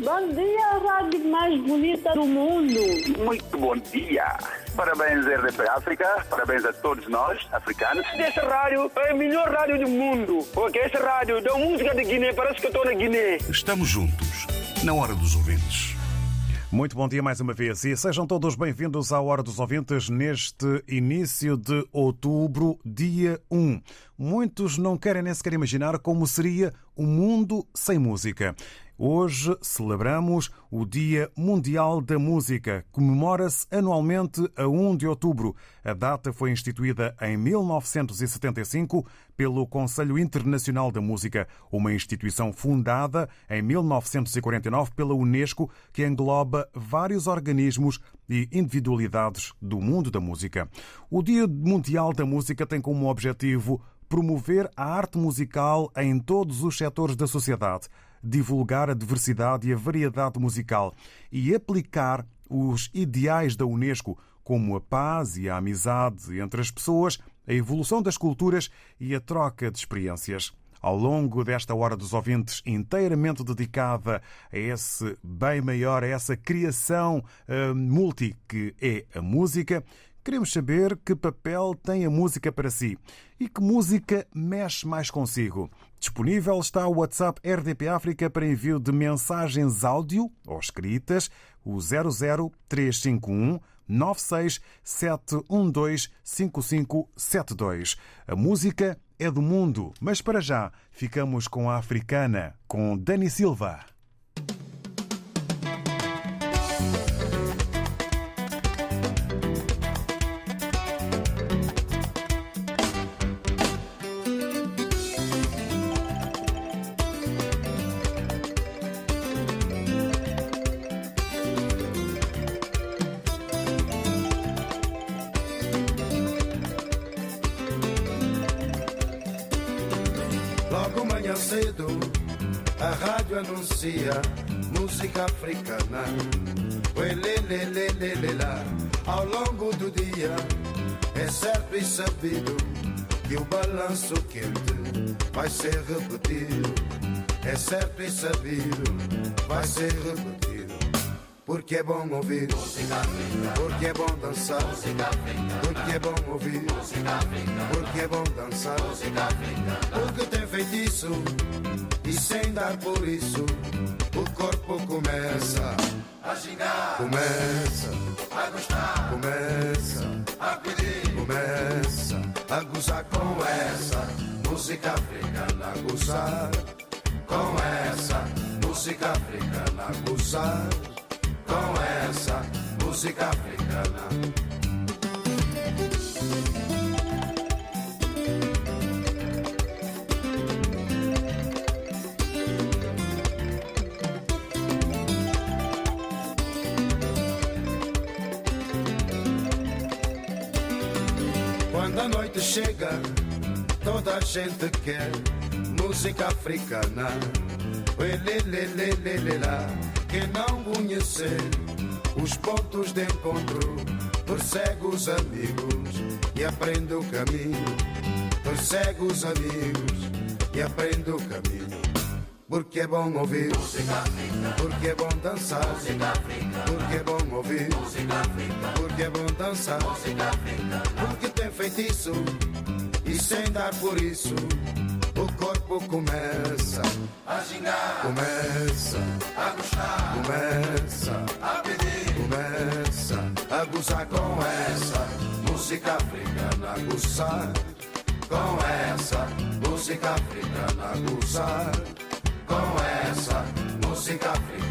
Bom dia, a rádio mais bonita do mundo. Muito bom dia. Parabéns, RDP África. Parabéns a todos nós, africanos. Essa rádio é a melhor rádio do mundo. Porque essa rádio dá música de Guiné, parece que eu estou na Guiné. Estamos juntos, na hora dos ouvintes. Muito bom dia mais uma vez e sejam todos bem-vindos à Hora dos Ouvintes neste início de outubro, dia 1. Muitos não querem nem sequer imaginar como seria o mundo sem música. Hoje celebramos o Dia Mundial da Música. Comemora-se anualmente a 1 de outubro. A data foi instituída em 1975 pelo Conselho Internacional da Música, uma instituição fundada em 1949 pela Unesco, que engloba vários organismos e individualidades do mundo da música. O Dia Mundial da Música tem como objetivo promover a arte musical em todos os setores da sociedade divulgar a diversidade e a variedade musical e aplicar os ideais da Unesco, como a paz e a amizade entre as pessoas, a evolução das culturas e a troca de experiências. Ao longo desta Hora dos Ouvintes, inteiramente dedicada a esse bem maior, a essa criação uh, multi que é a música, queremos saber que papel tem a música para si e que música mexe mais consigo. Disponível está o WhatsApp RDP África para envio de mensagens áudio ou escritas, o 00351 96712 5572. A música é do mundo, mas para já ficamos com a africana, com Dani Silva. Música africana. Uelelelelelelá. Ao longo do dia, é certo e sabido que o balanço quente vai ser repetido. É certo e sabido, vai ser repetido. Porque é bom ouvir música africana. Porque é bom dançar música africana. Porque é bom ouvir música africana. Porque é bom dançar música africana. Porque tem feitiço e sem dar por isso o corpo começa a gingar. Começa a gostar. Começa a pedir. Começa a gozar com essa música africana. Gozar com essa música africana. Gozar com essa música africana. A noite chega, toda a gente quer música africana. Quem não conhecer os pontos de encontro, persegue os amigos e aprende o caminho. Persegue os amigos e aprende o caminho. Porque é bom ouvir música africana. Porque é bom dançar música africana. Porque é bom ouvir música africana. Porque é bom dançar música africana. Porque feitiço e sem dar por isso o corpo começa a gingar. Começa a gostar. Começa a pedir. Começa a gozar com essa música africana. Gozar com essa música africana. Gozar com essa música africana.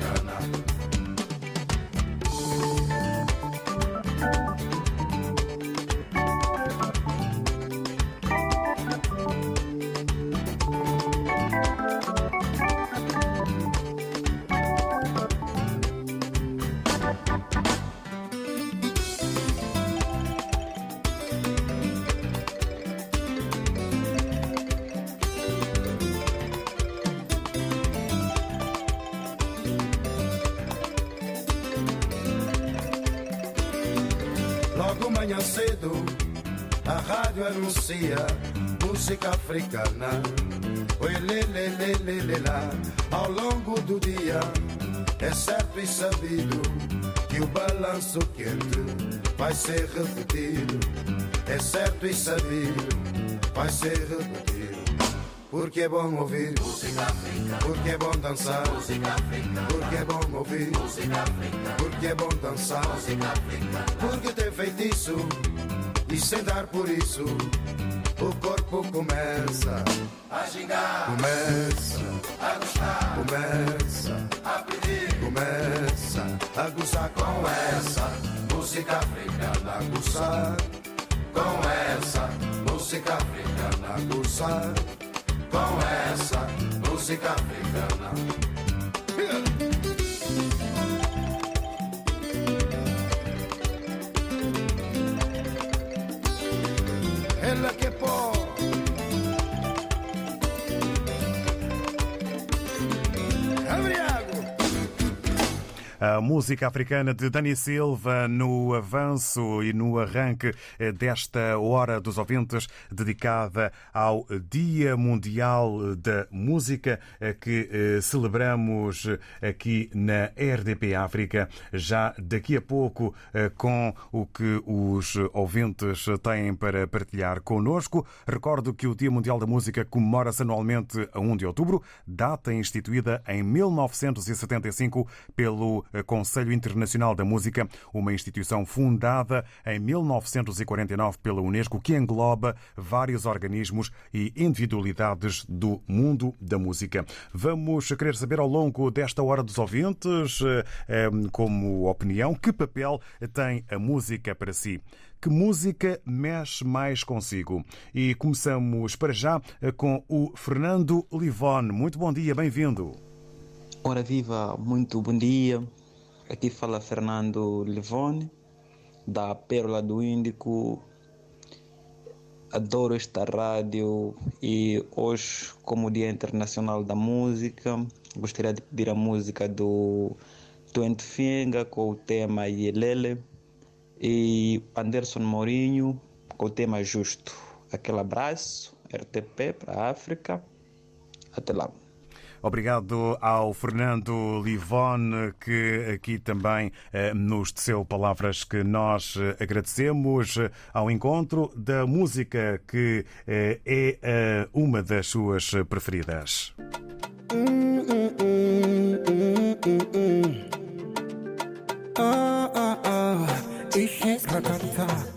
Rádio anuncia música africana. Oi, lê, lê, lê, lê, lê, lá. Ao longo do dia, é certo e sabido que o balanço quente vai ser repetido. É certo e sabido, vai ser repetido. Porque é bom ouvir música africana. Porque é bom dançar música africana. Porque é bom ouvir música africana. Porque é bom dançar música africana. Porque tem feitiço e sem dar por isso o corpo começa a gingar, começa a gostar, começa a pedir, começa a gozar com essa música africana, a gozar com essa música africana, a gozar com essa música africana. Ela A música africana de Dani Silva no avanço e no arranque eh, desta Hora dos Ouvintes, dedicada ao Dia Mundial da Música, eh, que eh, celebramos aqui na RDP África, já daqui a pouco, com o que os ouvintes têm para partilhar connosco. Recordo que o Dia Mundial da Música comemora-se anualmente a 1 de outubro, data instituída em 1975 pelo Conselho Internacional da Música, uma instituição fundada em 1949 pela Unesco, que engloba vários organismos e individualidades do mundo da música. Vamos querer saber ao longo desta hora dos ouvintes, eh, como opinião, que papel tem a música para si. Que música mexe mais consigo? E começamos para já eh, com o Fernando Livone. Muito bom dia, bem-vindo. Ora viva, muito bom dia. Aqui fala Fernando Livone, da Pérola do Índico. Adoro esta rádio e hoje, como Dia Internacional da Música, gostaria de pedir a música do Twenty Finga com o tema Yelele e Anderson Mourinho com o tema Justo. Aquele abraço, RTP para a África. Até lá. Obrigado ao Fernando Livone, que aqui também eh, nos teceu palavras que nós eh, agradecemos ao encontro da música que eh, é uma das suas preferidas. Ah, ah, ah. Je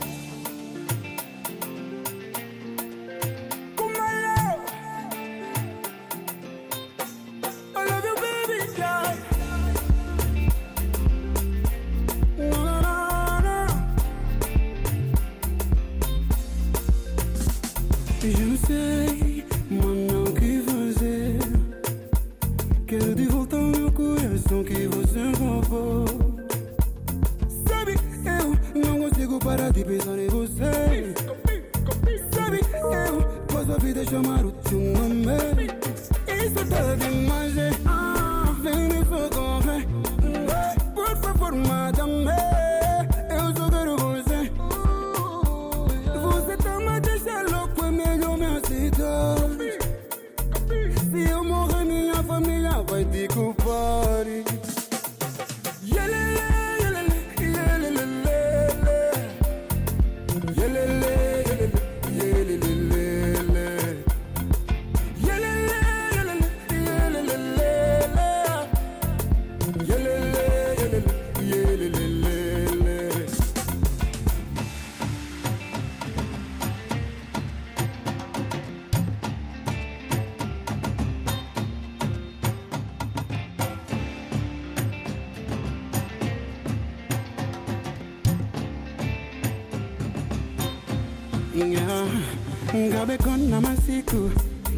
ngabe khona masiko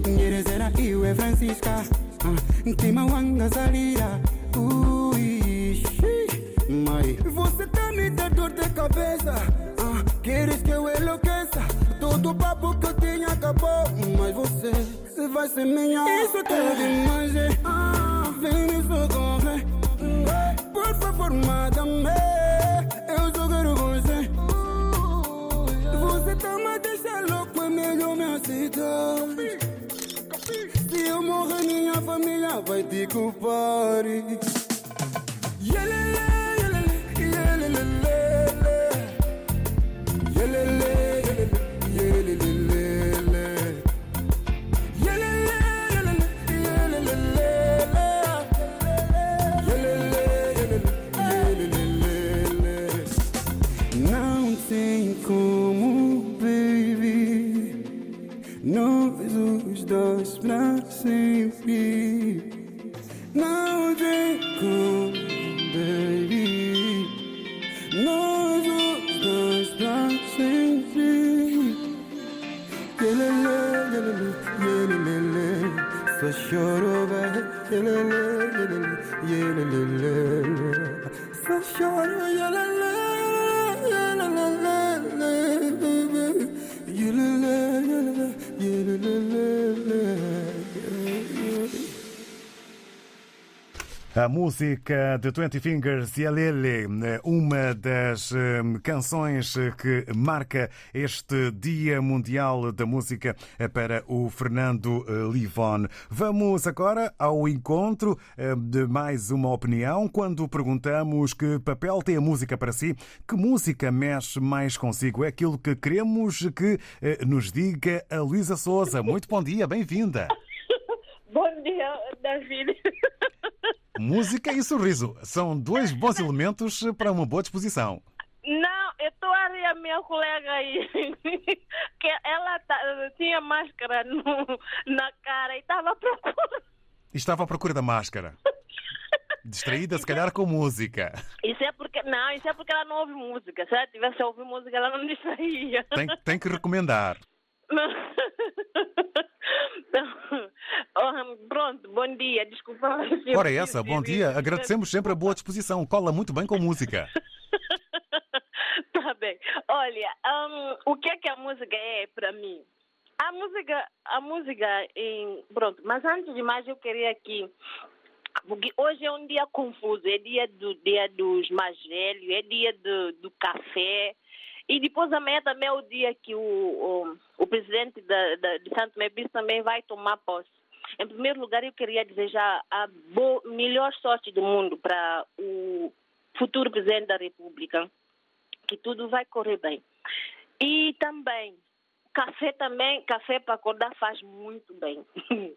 nyerezela iwe francisca. Ntima wangazalira Uishi, mai você tá me dando dor de cabeça Ah, queres que eu enlouqueça todo o papo que eu tinha acabou mas você vai ser minha isso tá demais é. Ah, vem me socorrer por favor mata-me necessidade. Se eu morrer, minha família vai te culpar. Yelele, A música de Twenty Fingers e a Lele, uma das eh, canções que marca este Dia Mundial da Música para o Fernando eh, Livon. Vamos agora ao encontro eh, de mais uma opinião quando perguntamos que papel tem a música para si, que música mexe mais consigo. É aquilo que queremos que eh, nos diga a Luísa Souza. Muito bom dia, bem-vinda. Bom dia, David. Música e sorriso são dois bons elementos para uma boa disposição. Não, eu estou a rir a minha colega aí. que ela tá- tinha máscara no- na cara e estava à procura. Estava à procura da máscara. Distraída, se calhar, com música. Isso é porque. Não, isso é porque ela não ouve música. Se ela tivesse a ouvir música, ela não distraía. Tem, tem que recomendar. Pronto, bom dia. Desculpa. Ora, essa, bom dia. Agradecemos sempre a boa disposição. Cola muito bem com música. Tá bem. Olha, hum, o que é que a música é para mim? A música, a música em, pronto, mas antes de mais eu queria aqui porque hoje é um dia confuso, é dia do dia dos mais velhos, é dia do, do café. E depois amanhã também é o dia que o, o, o presidente da, da, de Santo Mebis também vai tomar posse. Em primeiro lugar, eu queria desejar a bo- melhor sorte do mundo para o futuro presidente da República que tudo vai correr bem. E também, café também, café para acordar faz muito bem.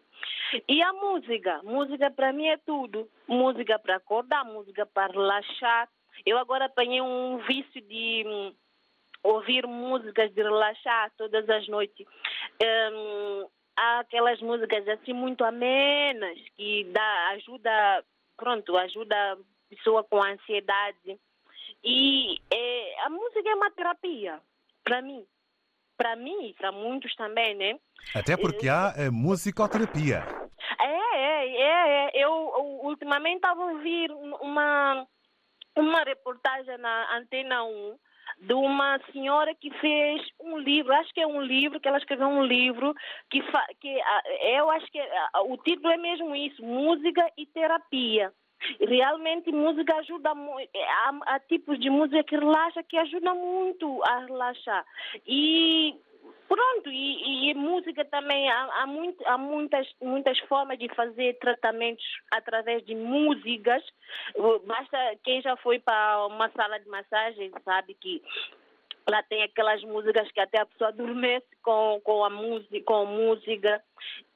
e a música, música para mim é tudo. Música para acordar, música para relaxar. Eu agora apanhei um vício de hum, ouvir músicas de relaxar todas as noites. Hum, há aquelas músicas assim muito amenas que dá ajuda, pronto, ajuda a pessoa com ansiedade. E é, a música é uma terapia, para mim. Para mim e para muitos também, né? Até porque há a musicoterapia. É, é, é, é. Eu, eu ultimamente estava a ouvir uma, uma reportagem na Antena 1 de uma senhora que fez um livro, acho que é um livro, que ela escreveu um livro que, fa, que ah, eu acho que ah, o título é mesmo isso, música e terapia. Realmente música ajuda muito, há, há tipos de música que relaxa, que ajuda muito a relaxar. E Pronto, e, e música também, há, há, muito, há muitas, muitas formas de fazer tratamentos através de músicas. Basta quem já foi para uma sala de massagem sabe que lá tem aquelas músicas que até a pessoa adormece com, com a música, com música.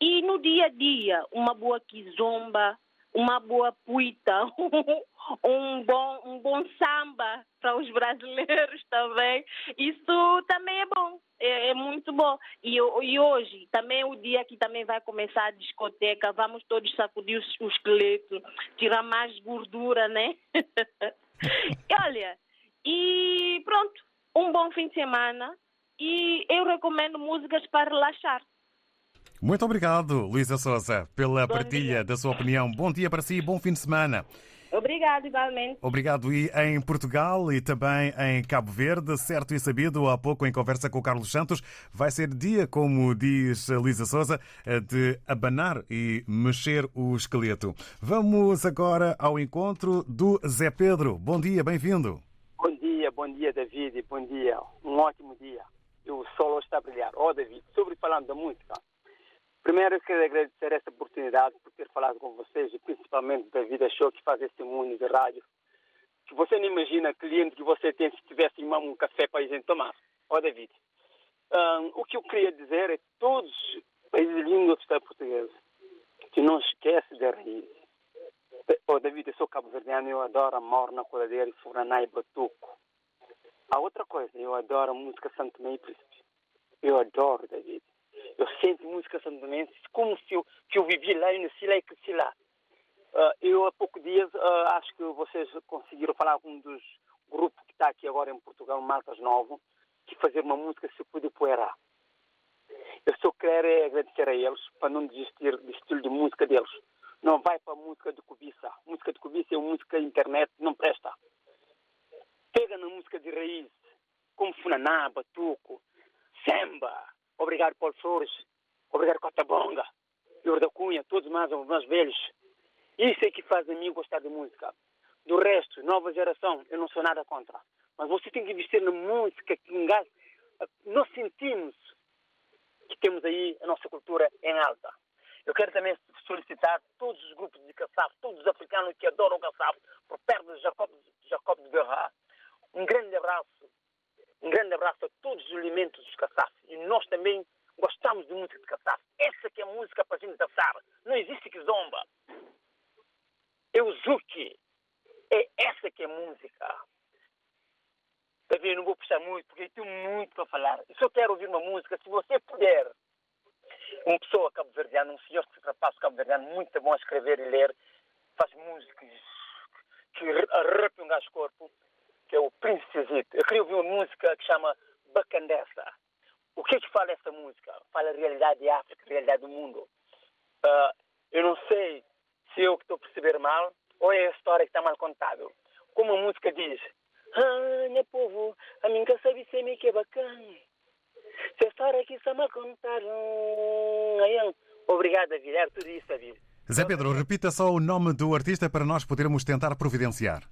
E no dia a dia, uma boa kizomba, uma boa puita, um bom, um bom samba para os brasileiros também. Isso também é bom, é, é muito bom. E, e, hoje também é o dia que também vai começar a discoteca, vamos todos sacudir o esqueleto, tirar mais gordura, né? e olha, e pronto, um bom fim de semana e eu recomendo músicas para relaxar. Muito obrigado, Luísa Souza, pela bom partilha dia. da sua opinião. Bom dia para si e bom fim de semana. Obrigado, igualmente. Obrigado. E em Portugal e também em Cabo Verde, certo e sabido, há pouco em conversa com o Carlos Santos, vai ser dia, como diz a Luísa Souza, de abanar e mexer o esqueleto. Vamos agora ao encontro do Zé Pedro. Bom dia, bem-vindo. Bom dia, bom dia, David. Bom dia. Um ótimo dia. O sol está a brilhar. Ó, oh, David, sobre falando da música, Primeiro, eu quero agradecer essa oportunidade por ter falado com vocês e principalmente da Vida Show que faz esse mundo de rádio. Que você não imagina cliente que você tem se tivesse em um café para a gente tomar. Ó, oh, David, um, o que eu queria dizer é que todos os países língua portuguesa que não esquece da raiz. Ó, oh, David, eu sou cabo-verdiano eu adoro a morna, coladeira, furaná e batuco. A outra coisa, eu adoro a música Santo Meio Príncipe. Eu adoro, David. Eu sinto música santomense como se eu, que eu vivi lá e nasci lá e cresci lá. Uh, eu, há poucos dias, uh, acho que vocês conseguiram falar com um dos grupos que está aqui agora em Portugal, Maltas Novo, que fazer uma música se pude poeira. Eu só quero é agradecer a eles para não desistir do estilo de música deles. Não vai para a música de cobiça. Música de cobiça é música internet, não presta. Pega na música de raiz, como Funaná, Batuco, Samba, obrigado Paulo Flores, obrigado Cotabonga, Lourdes da Cunha, todos mais, os mais velhos. Isso é que faz a mim gostar de música. Do resto, nova geração, eu não sou nada contra. Mas você tem que investir na música que engaja. Nós sentimos que temos aí a nossa cultura em alta. Eu quero também solicitar todos os grupos de caçafo, todos os africanos que adoram caçafo, por perto de Jacob, Jacob de Berra, um grande abraço. Um grande abraço a todos os elementos dos caçafos. E nós também gostamos de música de caçafo. Essa que é a música para a gente dançar. Não existe que zomba. É o Zuki. É essa que é música. Também não vou puxar muito, porque tenho muito para falar. Eu só quero ouvir uma música, se você puder. Uma pessoa cabo-verdiana, um senhor que se rapaz cabo-verdiano, muito bom a escrever e ler, faz músicas que arrepiam o gajo corpo, que é o Príncipe Zito. Eu queria ouvir uma música que chama Bacandessa. O que é que fala essa música? Fala a realidade da África, a realidade do mundo. Uh, eu não sei se eu que estou a perceber mal ou é a história que está mal contada. Como a música diz, ah, meu povo, a mim que sabe me que é bacana. Se a história aqui está mal contada. Obrigado, Vilhar, tudo isso a. Zé Pedro, repita só o nome do artista para nós podermos tentar providenciar.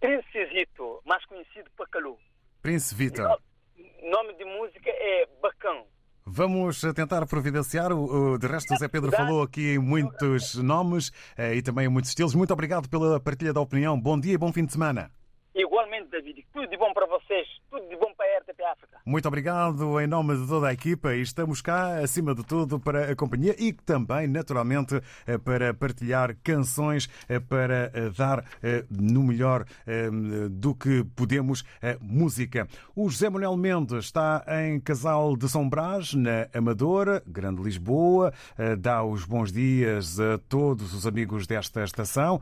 Prince Zito, mais conhecido por Calu. Prince Vitor. O nome de música é Bacão. Vamos tentar providenciar. De resto, o Zé Pedro falou aqui em muitos nomes eh, e também em muitos estilos. Muito obrigado pela partilha da opinião. Bom dia e bom fim de semana. Igualmente, David. Tudo de bom para vocês. Tudo de bom RTP África. Muito obrigado em nome de toda a equipa e estamos cá, acima de tudo, para a companhia e também, naturalmente, eh, para partilhar canções, eh, para dar no melhor do que podemos música. O José Manuel Mendes está em Casal de São Brás, na Amadora, Grande Lisboa. Dá os bons dias a todos os amigos desta estação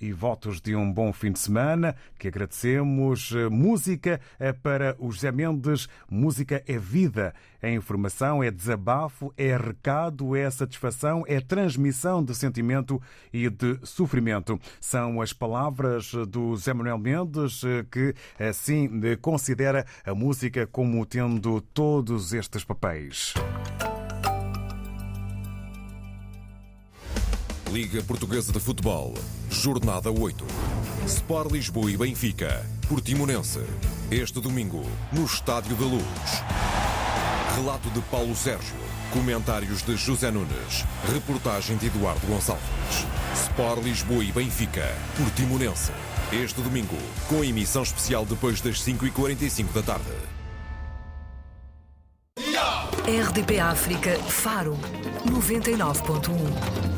e votos de um bom fim de semana que agradecemos. Música para o José Mendes. Música é vida, é informação, é desabafo, é recado, é satisfação, é transmissão de sentimento e de sofrimento. São as palavras do José Manuel Mendes que assim considera a música como tendo todos estes papéis. Liga Portuguesa de Futebol, Jornada 8. Sport Lisboa e Benfica, Portimonense. Este domingo, no Estádio da Luz. Relato de Paulo Sérgio. Comentários de José Nunes. Reportagem de Eduardo Gonçalves. Sport Lisboa e Benfica, Portimonense. Este domingo, com emissão especial depois das 5h45 da tarde. RDP África, Faro, 99.1.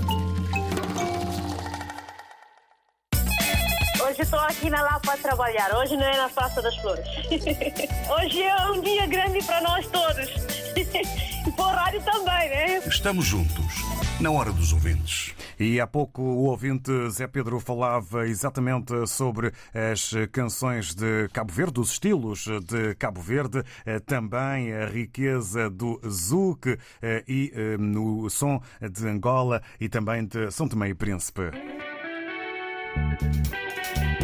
Hoje estou aqui na Lapa para trabalhar. Hoje não é na Praça das Flores. Hoje é um dia grande para nós todos. E para o rádio também, né? Estamos juntos, na hora dos ouvintes. E há pouco o ouvinte Zé Pedro falava exatamente sobre as canções de Cabo Verde, os estilos de Cabo Verde, também a riqueza do Zouk e no som de Angola e também de São Tomé e Príncipe. Sudawa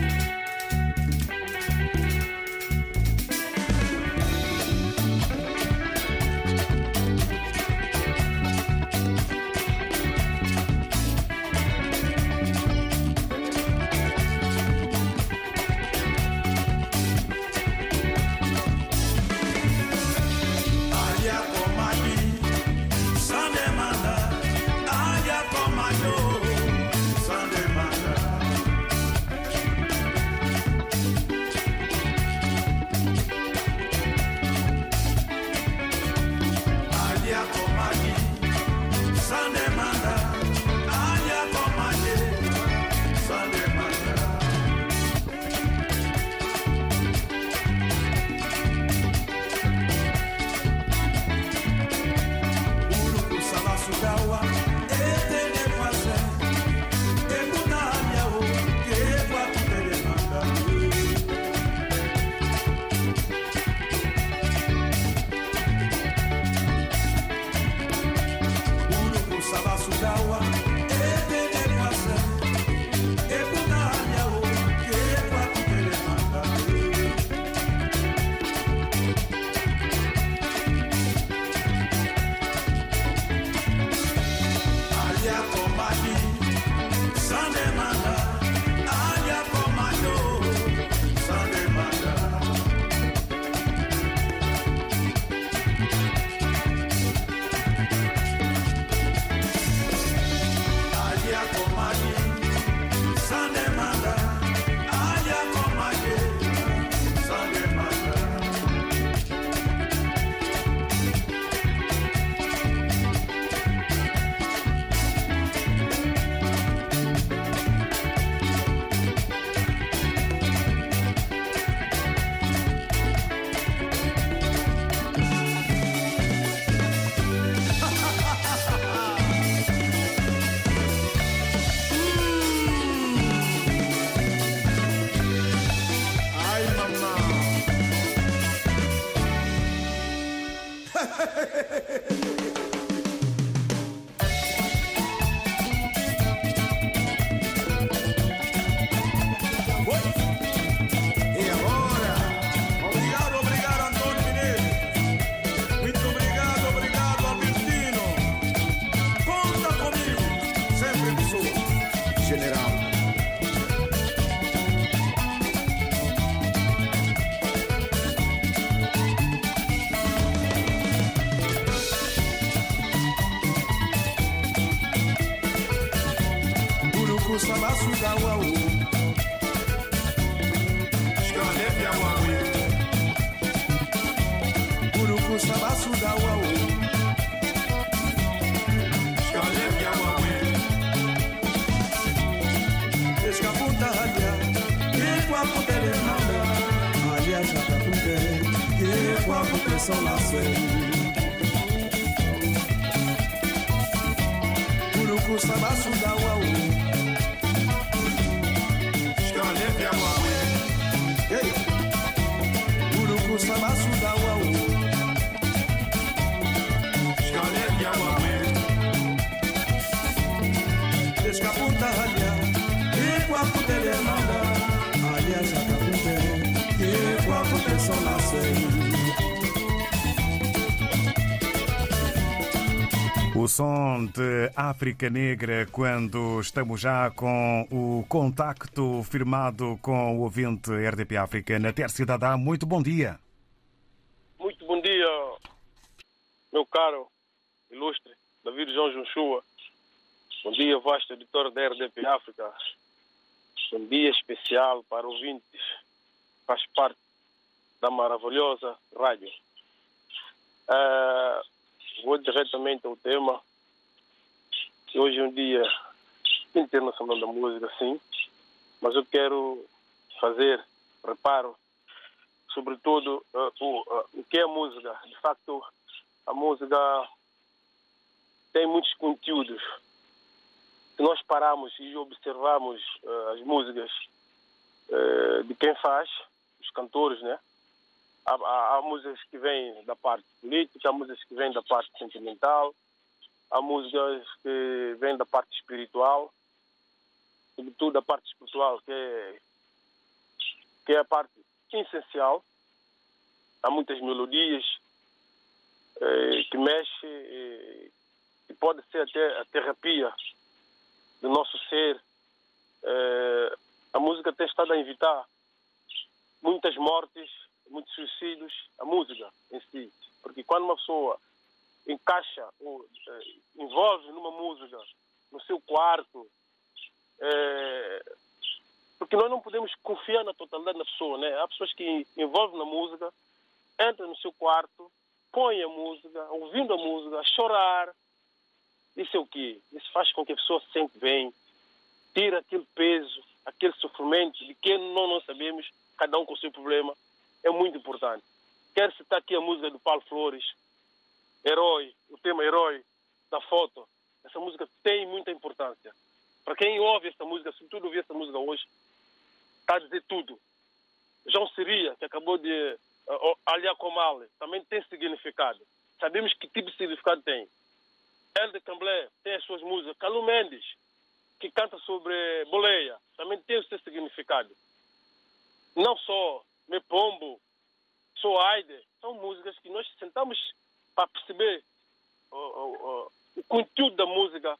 O som de África Negra, quando estamos já com o contacto firmado com o ouvinte RDP África na Terça Dada. Muito bom dia. Muito bom dia, meu caro, ilustre David João Junchua. Bom dia, vasto editor da RDP África. Um dia especial para ouvintes. Faz parte da maravilhosa rádio. Ah, vou diretamente ao tema. que Hoje é um dia internacional da música, sim, mas eu quero fazer reparo, sobretudo, uh, o, uh, o que é música. De facto, a música tem muitos conteúdos. Se nós pararmos e observarmos uh, as músicas de quem faz, os cantores, né? Há, há, há, músicas que vêm da parte política, há músicas que vêm da parte sentimental, há músicas que vêm da parte espiritual, sobretudo da parte espiritual, que é, que é a parte essencial. Há muitas melodias eh, que mexem e, e, pode ser até a terapia do nosso ser. Eh, a música tem estado a evitar muitas mortes muitos suicídios, a música em si. Porque quando uma pessoa encaixa, ou, eh, envolve numa música, no seu quarto, eh, porque nós não podemos confiar na totalidade da pessoa, né? Há pessoas que envolvem na música, entram no seu quarto, põem a música, ouvindo a música, a chorar. Isso é o quê? Isso faz com que a pessoa se sente bem, tira aquele peso, aquele sofrimento de que não, não sabemos, cada um com o seu problema é muito importante. Quero citar aqui a música do Paulo Flores, Herói, o tema Herói da foto. Essa música tem muita importância. Para quem ouve essa música, sobretudo ouvir essa música hoje, está a dizer tudo. João Seria, que acabou de uh, aliar com Mali, também tem significado. Sabemos que tipo de significado tem. Hélder Camblé tem as suas músicas. Calu Mendes, que canta sobre boleia, também tem o seu significado. Não só me Pombo, Sou Aide, são músicas que nós sentamos para perceber o, o, o, conteúdo da música.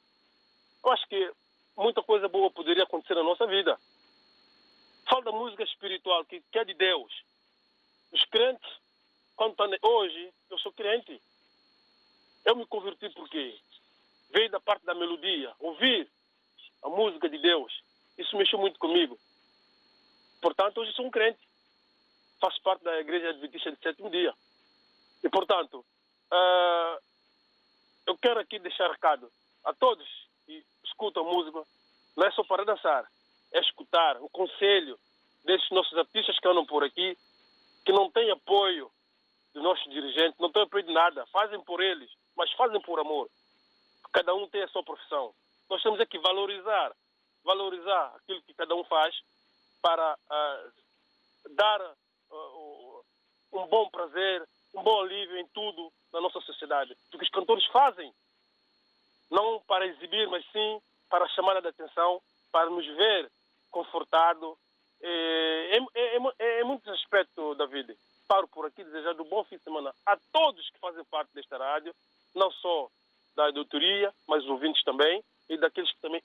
Eu acho que muita coisa boa poderia acontecer na nossa vida. Fala da música espiritual, que, que é de Deus. Os crentes, quando estão hoje, eu sou crente. Eu me converti porque veio da parte da melodia, ouvir a música de Deus. Isso mexeu muito comigo. Portanto, hoje sou um crente faço parte da Igreja Adventista de Sétimo Dia. E, portanto, uh, eu quero aqui deixar recado a todos que escutam música, não é só para dançar, é escutar o conselho desses nossos artistas que andam por aqui, que não têm apoio dos nossos dirigentes, não têm apoio de nada, fazem por eles, mas fazem por amor. Cada um tem a sua profissão. Nós temos aqui valorizar, valorizar aquilo que cada um faz para uh, dar um bom prazer, um bom alívio em tudo na nossa sociedade. O que os cantores fazem, não para exibir, mas sim para chamar a atenção, para nos ver confortado. É, é, é, é muitos aspectos, David. Paro por aqui desejando um bom fim de semana a todos que fazem parte desta rádio, não só da doutoria, mas os ouvintes também, e daqueles que também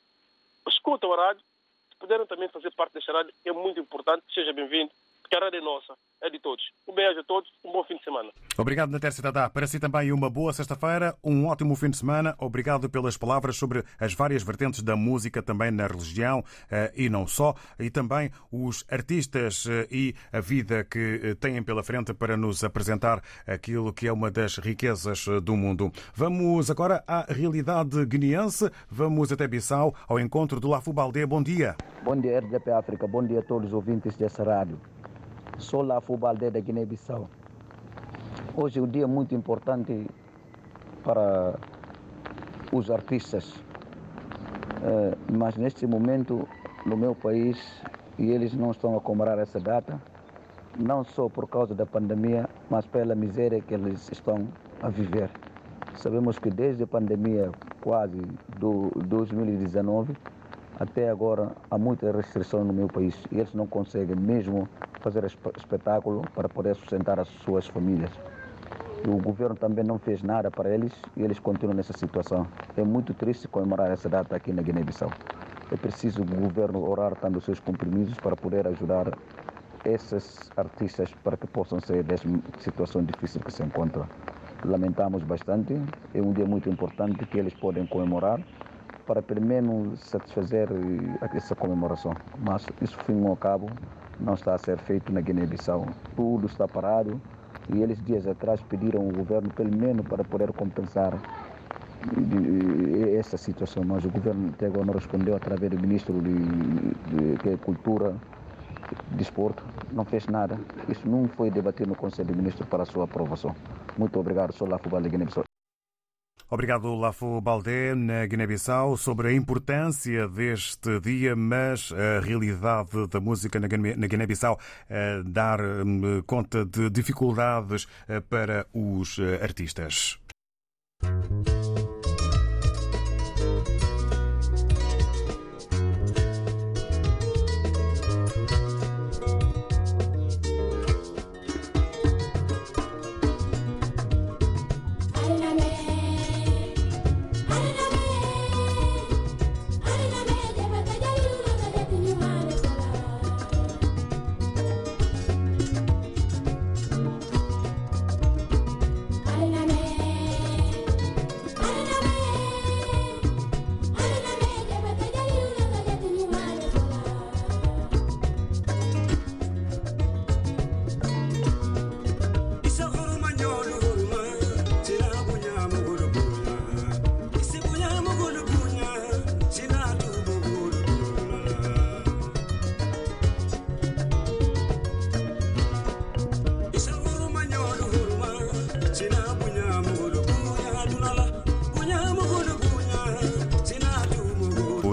escutam a rádio, se puderem também fazer parte desta rádio, é muito importante. Seja bem-vindo, porque a rádio é nossa, é de todos. Um desejo a todos um bom fim de semana. Obrigado, Natércia Tadá. Para si também uma boa sexta-feira, um ótimo fim de semana. Obrigado pelas palavras sobre as várias vertentes da música, também na religião eh, e não só, e também os artistas eh, e a vida que eh, têm pela frente para nos apresentar aquilo que é uma das riquezas do mundo. Vamos agora à realidade guineense. Vamos até Bissau, ao encontro do Lafu Baldé. Bom dia. Bom dia, RDP África. Bom dia a todos os ouvintes dessa rádio. Sou Lafu Baldé da Guiné-Bissau. Hoje é um dia muito importante para os artistas, Eh, mas neste momento no meu país e eles não estão a comemorar essa data, não só por causa da pandemia, mas pela miséria que eles estão a viver. Sabemos que desde a pandemia quase do 2019 até agora há muita restrição no meu país e eles não conseguem mesmo fazer esp- espetáculo para poder sustentar as suas famílias. O governo também não fez nada para eles e eles continuam nessa situação. É muito triste comemorar essa data aqui na Guiné-Bissau. É preciso o governo orar tanto os seus compromissos para poder ajudar esses artistas para que possam sair dessa situação difícil que se encontram. Lamentamos bastante, é um dia muito importante que eles podem comemorar para pelo menos satisfazer eh, essa comemoração. Mas isso, fim ao cabo, não está a ser feito na Guiné-Bissau. Tudo está parado e eles dias atrás pediram ao governo pelo menos para poder compensar essa situação, mas o governo até agora não respondeu através do ministro de, de, é Cultura, Desporto, não fez nada. Isso não foi debatido no Conselho de Ministros para a sua aprovação. Muito obrigado, sou Lafubal da Guiné-Bissau. Obrigado, Lafo Baldé, na Guiné-Bissau, sobre a importância deste dia, mas a realidade da música na Guiné- na Guiné-Bissau eh, dar hum, conta de dificuldades eh, para os eh, artistas.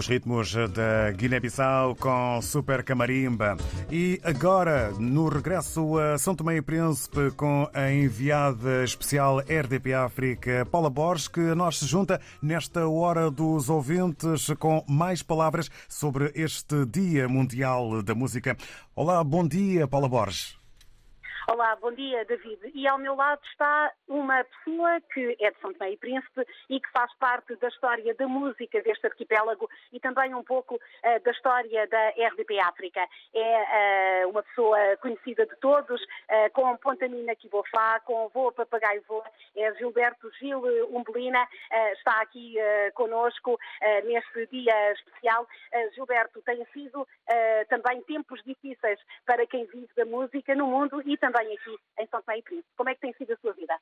Os ritmos da Guiné-Bissau com Super Camarimba. E agora, no regresso a São Tomé e Príncipe, com a enviada especial RDP África, Paula Borges, que nos se junta nesta hora dos ouvintes com mais palavras sobre este Dia Mundial da Música. Olá, bom dia, Paula Borges. Olá, bom dia, David. E ao meu lado está uma pessoa que é de São Tomé e Príncipe e que faz parte da história da música deste arquipélago e também um pouco eh, da história da RDP África. É eh, uma pessoa conhecida de todos, eh, com Pontamina Kibofá, com Voa Papagaio Voa, é Gilberto Gil Umbelina, está aqui conosco neste dia especial. Gilberto, tem sido também tempos difíceis para quem vive da música no mundo e também aqui em São Tomé e Príncipe. Como é que tem sido a sua vida?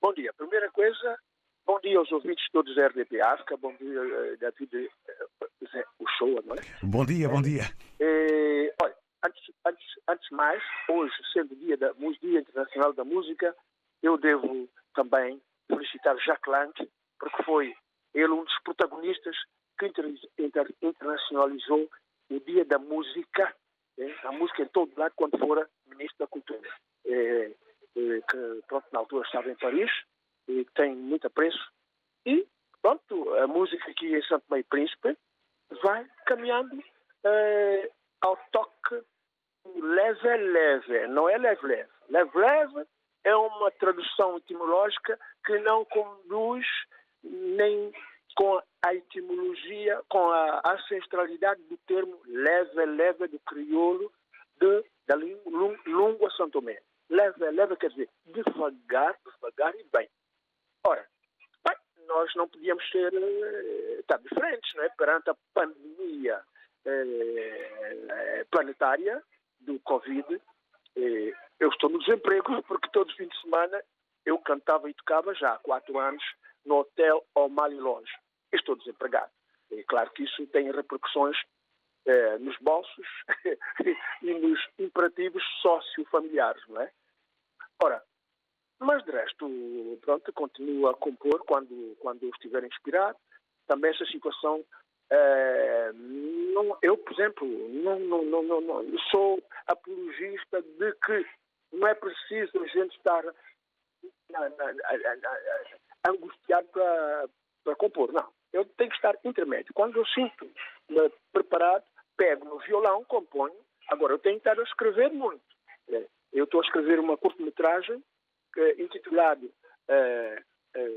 Bom dia. Primeira coisa, bom dia aos ouvintes todos da RDP África, bom dia, eh, David, eh, Zé, o show, não é? Bom dia, bom dia. Eh, olha, antes, antes, antes de mais, hoje, sendo dia, da, dia Internacional da Música, eu devo também felicitar Jacques Lang, porque foi ele um dos protagonistas que inter, inter, internacionalizou o Dia da Música, a música em todo lado, quando fora Ministro da Cultura. Eh, eh, que pronto, na altura estava em Paris e que tem muito apreço. E pronto, a música aqui em Santo Meio Príncipe vai caminhando eh, ao toque leve leve, não é leve leve. Leve leve é uma tradução etimológica que não conduz nem com a etimologia, com a ancestralidade do termo leve leve do crioulo da língua, língua santomé. Leva, leva, quer dizer, devagar, devagar e bem. Ora, bem, nós não podíamos ser eh, diferentes, não é? Perante a pandemia eh, planetária do Covid, eh, eu estou no desemprego porque todos os fins de semana eu cantava e tocava já há quatro anos no hotel ao mal e longe. Estou desempregado. É claro que isso tem repercussões eh, nos bolsos e nos imperativos sociofamiliares, não é? Ora, mas de resto, pronto, continuo a compor quando, quando estiver inspirado. Também essa situação, eh, não, eu, por exemplo, não, não, não, sou apologista de que não é preciso a gente estar na, na, na, angustiado para, para compor. Não, eu tenho que estar intermédio. Quando eu sinto-me preparado, pego no violão, componho. Agora, eu tenho que estar a escrever muito. Eu estou a escrever uma curta-metragem é, intitulada é, é,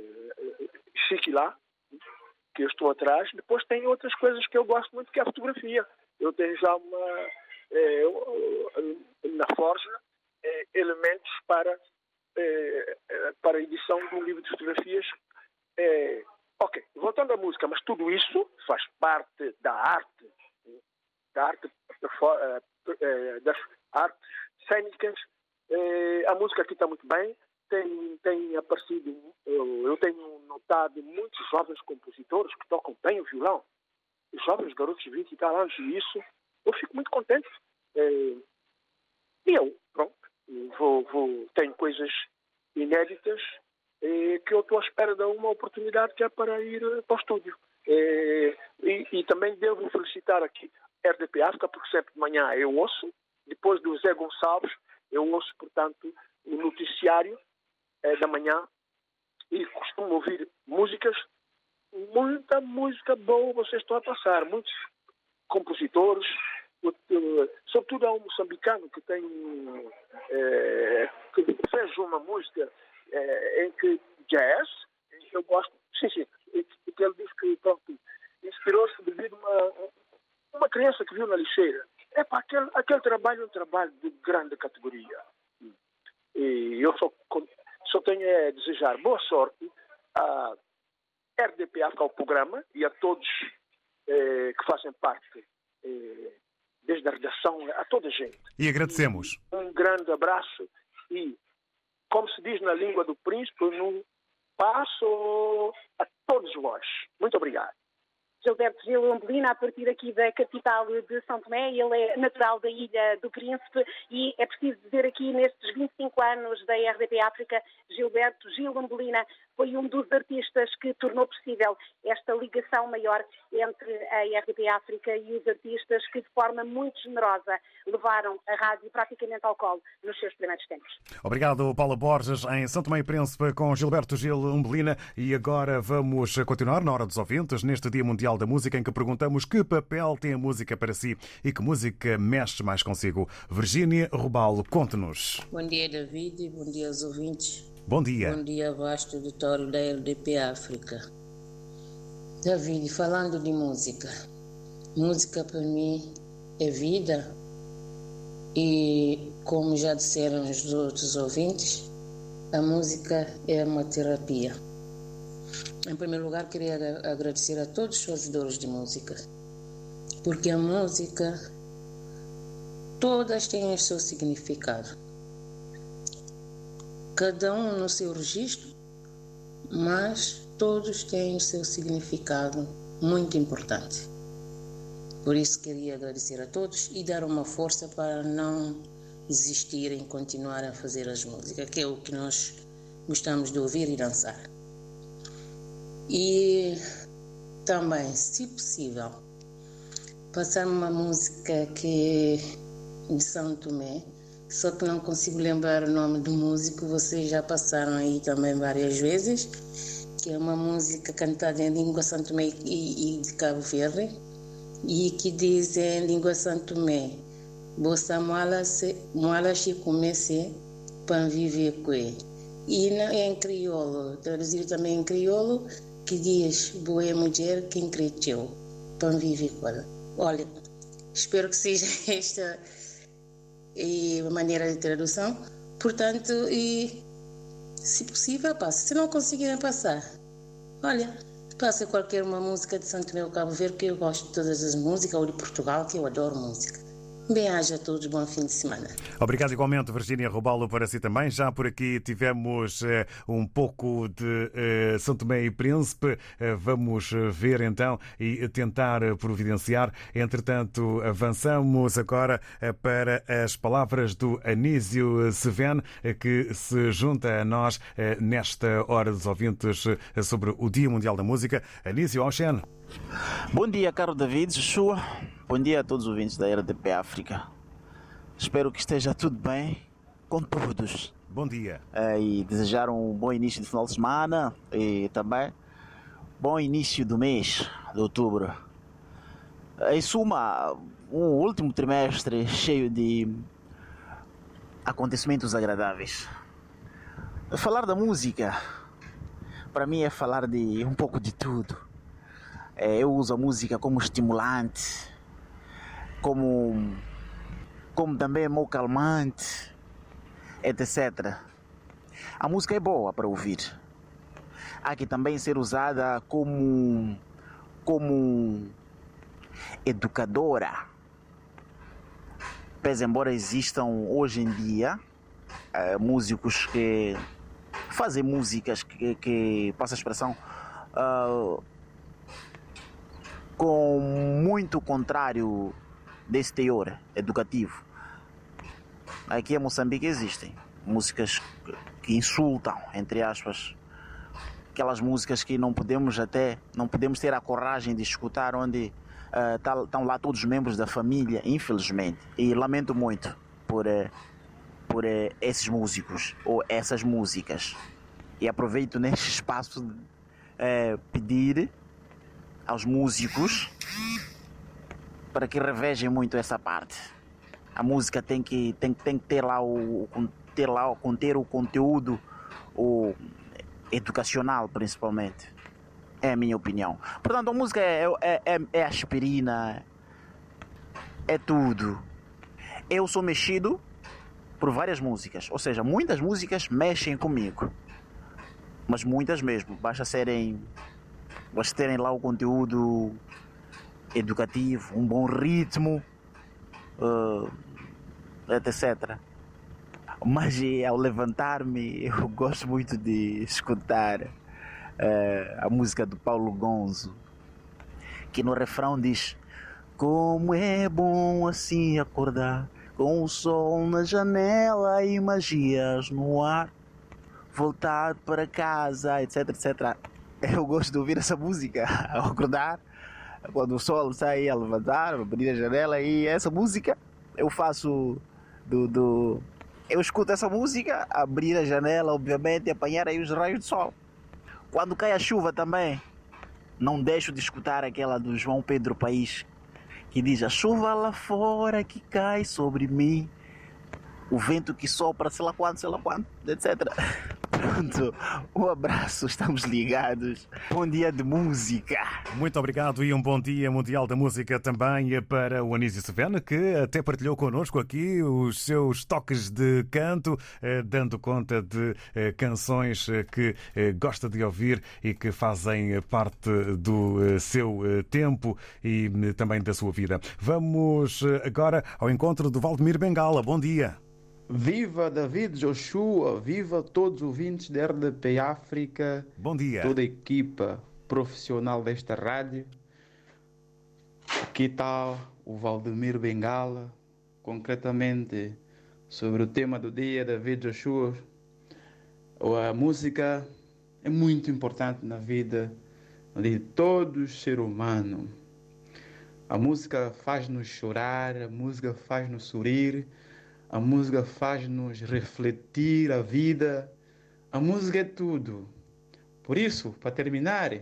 Chiquilá, que eu estou atrás. Depois tem outras coisas que eu gosto muito, que é a fotografia. Eu tenho já uma, é, na forja elementos para, para a edição de um livro de fotografias Ok, voltando à música, mas tudo isso faz parte da arte, da arte eh, eh, das artes cênicas. Eh, a música aqui está muito bem, tem, tem aparecido, eu tenho notado muitos jovens compositores que tocam bem o violão, jovens garotos de 20 e tal anos, e isso eu fico muito contente. E eu, pronto, vou, vou, tenho coisas inéditas que eu estou à espera de uma oportunidade que é para ir eh, para o estúdio. E, e, também devo felicitar aqui RDP África, porque sempre de manhã eu ouço, depois do Zé Gonçalves, eu ouço, portanto, o noticiário eh, da manhã e costumo ouvir músicas, muita música boa vocês estão a passar, muitos compositores, sobretudo há um moçambicano que tem eh, que fez uma música é, em que jazz, eu gosto, sim, sim, que ele diz que, inspirou-se devido a uma, uma criança que viu na lixeira. É para aquele, aquele trabalho é um trabalho de grande categoria. E eu só, só tenho a desejar boa sorte à RDP África, ao programa, e a todos eh, que fazem parte, eh, desde a redação, a toda a gente. E agradecemos. Um grande abraço e como se diz na língua do príncipe, no passo a todos vós. Muito obrigado. Gilberto Gil Umbelina, a partir aqui da capital de São Tomé. Ele é natural da Ilha do Príncipe e é preciso dizer aqui, nestes 25 anos da RDP África, Gilberto Gil Umbelina foi um dos artistas que tornou possível esta ligação maior entre a RDP África e os artistas que, de forma muito generosa, levaram a rádio praticamente ao colo nos seus primeiros tempos. Obrigado, Paula Borges, em Santo Tomé e Príncipe, com Gilberto Gil Umbelina. E agora vamos continuar na Hora dos Ouvintes, neste Dia Mundial da Música, em que perguntamos que papel tem a música para si e que música mexe mais consigo. Virgínia Rubalo, conte-nos. Bom dia, David, e bom dia aos ouvintes. Bom dia. Bom dia, vasto auditório da LDP África. David, falando de música. Música para mim é vida e, como já disseram os outros ouvintes, a música é uma terapia. Em primeiro lugar, queria agradecer a todos os fazedores de música, porque a música, todas têm o seu significado cada um no seu registro, mas todos têm o seu significado muito importante. Por isso queria agradecer a todos e dar uma força para não desistirem, continuar a fazer as músicas, que é o que nós gostamos de ouvir e dançar. E também, se possível, passar uma música que é de São Tomé, só que não consigo lembrar o nome do músico, vocês já passaram aí também várias vezes, que é uma música cantada em língua santomé e, e de Cabo Verde, e que diz em língua santomé, Bossa moala se comece para viver com E em crioulo, traduzido também em crioulo, que diz, boa mulher quem cresceu, para viver com ela. Olha, espero que seja esta e maneira de tradução Portanto, e se possível, passa. Se não conseguirem passar, olha, passa qualquer uma música de Santo Meu Cabo Verde, que eu gosto de todas as músicas, ou de Portugal, que eu adoro música. Bem-aja a todos, bom fim de semana. Obrigado igualmente, Virgínia Robalo, para si também. Já por aqui tivemos eh, um pouco de eh, São Tomé e Príncipe. Eh, vamos ver então e tentar providenciar. Entretanto, avançamos agora para as palavras do Anísio Seven, que se junta a nós nesta hora dos ouvintes sobre o Dia Mundial da Música. Anísio Oxen. Bom dia, caro David, Joshua. Bom dia a todos os ouvintes da RDP África. Espero que esteja tudo bem com todos. Bom dia. Eh, e desejar um bom início de final de semana e também bom início do mês de outubro. Em suma, um último trimestre cheio de acontecimentos agradáveis. Falar da música, para mim é falar de um pouco de tudo. É, eu uso a música como estimulante, como, como também meu calmante, etc. A música é boa para ouvir. Há que também ser usada como, como educadora. Pese embora existam hoje em dia eh, músicos que fazem músicas que, que passa a expressão, ah, com muito contrário desse teor educativo. Aqui em Moçambique existem músicas que insultam, entre aspas, aquelas músicas que não podemos até, não podemos ter a coragem de escutar onde uh, tá, estão lá todos os membros da família, infelizmente. E lamento muito por, uh, por uh, esses músicos ou essas músicas. E aproveito neste espaço uh, pedir aos músicos para que revejem muito essa parte. A música tem que, tem, tem que ter lá o, ter lá, conter o conteúdo o educacional principalmente. É a minha opinião. Portanto, a música é, é, é, é aspirina, é tudo. Eu sou mexido por várias músicas, ou seja, muitas músicas mexem comigo, mas muitas mesmo. Basta serem, basta terem lá o conteúdo educativo, um bom ritmo, uh, etc. Mas eh, ao levantar-me, eu gosto muito de escutar uh, a música do Paulo Gonzo, que no refrão diz: Como é bom assim acordar, com o sol na janela e magias no ar, voltar para casa, etc, etc. Eu gosto de ouvir essa música ao acordar, quando o sol sai a levantar, abrir a janela e essa música eu faço do, do eu escuto essa música, abrir a janela, obviamente, e apanhar aí os raios de sol. Quando cai a chuva também, não deixo de escutar aquela do João Pedro País, que diz: A chuva lá fora que cai sobre mim, o vento que sopra, sei lá quanto, sei lá quanto, etc. Um abraço, estamos ligados. Bom dia de música. Muito obrigado e um bom dia mundial da música também para o Anísio Sevena, que até partilhou connosco aqui os seus toques de canto, eh, dando conta de eh, canções eh, que gosta de ouvir e que fazem parte do seu tempo e também da sua vida. Vamos agora ao encontro do Valdemir Bengala. Bom dia. Viva David Joshua, viva todos os ouvintes da RDP África. Bom dia. Toda a equipa profissional desta rádio. Aqui está o Valdemir Bengala, concretamente sobre o tema do dia, David Joshua. A música é muito importante na vida de todo ser humano. A música faz-nos chorar, a música faz-nos sorrir, a música faz-nos refletir a vida. A música é tudo. Por isso, para terminar,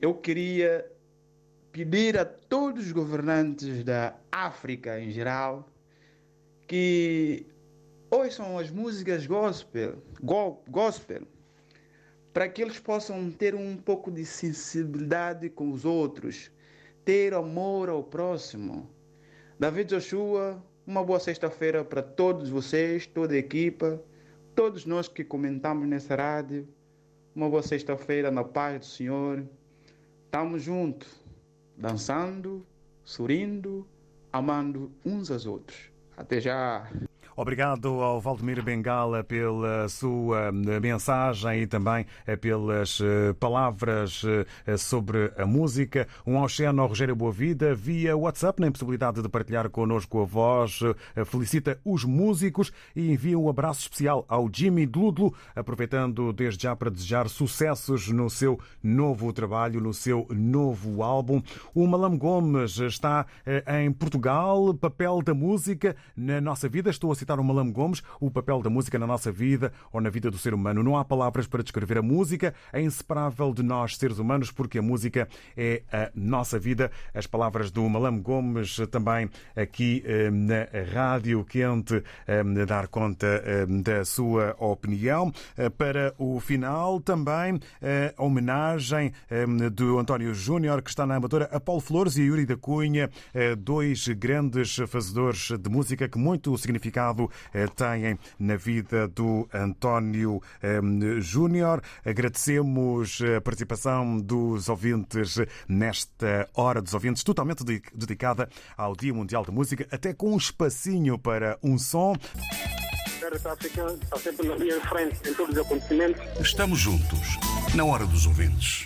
eu queria pedir a todos os governantes da África em geral que ouçam as músicas gospel, go, gospel, para que eles possam ter um pouco de sensibilidade com os outros, ter amor ao próximo. David Joshua Uma boa sexta-feira para todos vocês, toda a equipa, todos nós que comentamos nessa rádio. Uma boa sexta-feira na paz do Senhor. Estamos juntos, dançando, sorrindo, amando uns aos outros. Até já! Obrigado ao Valdemir Bengala pela sua mensagem e também pelas palavras sobre a música. Um ao Rogério Boavida via WhatsApp, na impossibilidade de partilhar connosco a voz. Felicita os músicos e envia um abraço especial ao Jimmy Dludlo, aproveitando desde já para desejar sucessos no seu novo trabalho, no seu novo álbum. O Malam Gomes está em Portugal. Papel da música na nossa vida. Estou a citar o Malam Gomes, o papel da música na nossa vida ou na vida do ser humano. Não há palavras para descrever a música, é inseparável de nós, seres humanos, porque a música é a nossa vida. As palavras do Malam Gomes também aqui na Rádio Quente dar conta da sua opinião. Para o final, também a homenagem do António Júnior, que está na Amadora, a Paulo Flores e a Yuri da Cunha, dois grandes fazedores de música que muito significado têm na vida do António Júnior. Agradecemos a participação dos ouvintes nesta hora dos ouvintes, totalmente dedicada ao Dia Mundial da Música, até com um espacinho para um som. Está sempre na linha de frente em todos os acontecimentos. Estamos juntos, na hora dos ouvintes.